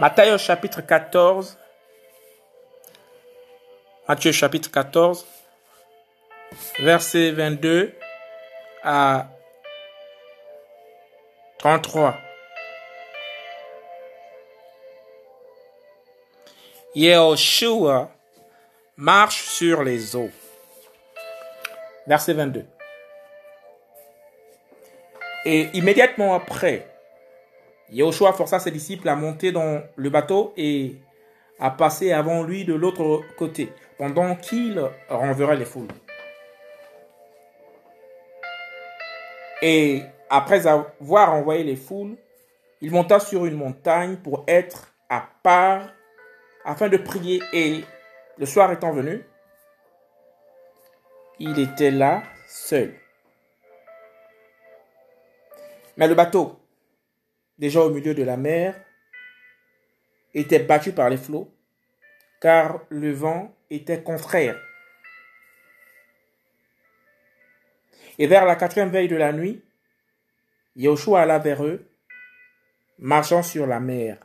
Matthieu chapitre 14. Matthieu chapitre 14, verset 22 à 33. Yehoshua marche sur les eaux. Verset 22. Et immédiatement après, Yehoshua força ses disciples à monter dans le bateau et à passer avant lui de l'autre côté, pendant qu'il renverrait les foules. Et après avoir envoyé les foules, il monta sur une montagne pour être à part afin de prier. Et le soir étant venu, il était là seul. Mais le bateau, déjà au milieu de la mer, était battu par les flots, car le vent était contraire. Et vers la quatrième veille de la nuit, Yahushua alla vers eux, marchant sur la mer.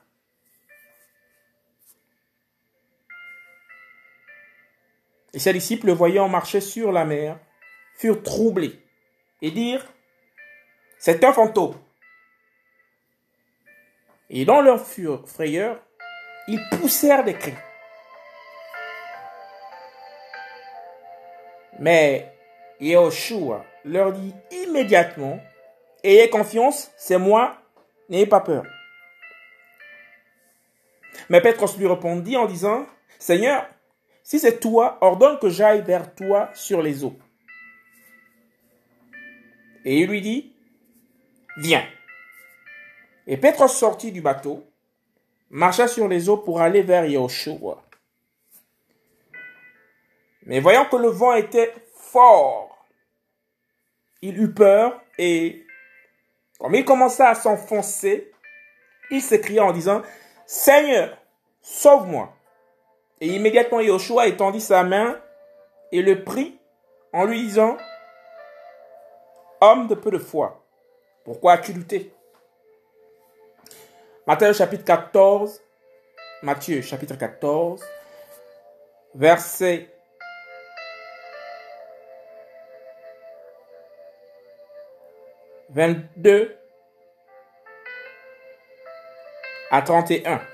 Et ses disciples, le voyant marcher sur la mer, furent troublés et dirent, c'est un fantôme. Et dans leur frayeur, ils poussèrent des cris. Mais Yahushua leur dit immédiatement, ayez confiance, c'est moi, n'ayez pas peur. Mais Pétros lui répondit en disant, Seigneur, si c'est toi, ordonne que j'aille vers toi sur les eaux. Et il lui dit, viens. Et Pétros sortit du bateau, marcha sur les eaux pour aller vers Yahushua. Mais voyant que le vent était fort, il eut peur et, comme il commença à s'enfoncer, il s'écria en disant, Seigneur, sauve-moi. Et immédiatement Yahushua étendit sa main et le prit en lui disant, Homme de peu de foi, pourquoi as-tu douté? Matthieu chapitre 14, Matthieu chapitre 14, verset 22 à 31.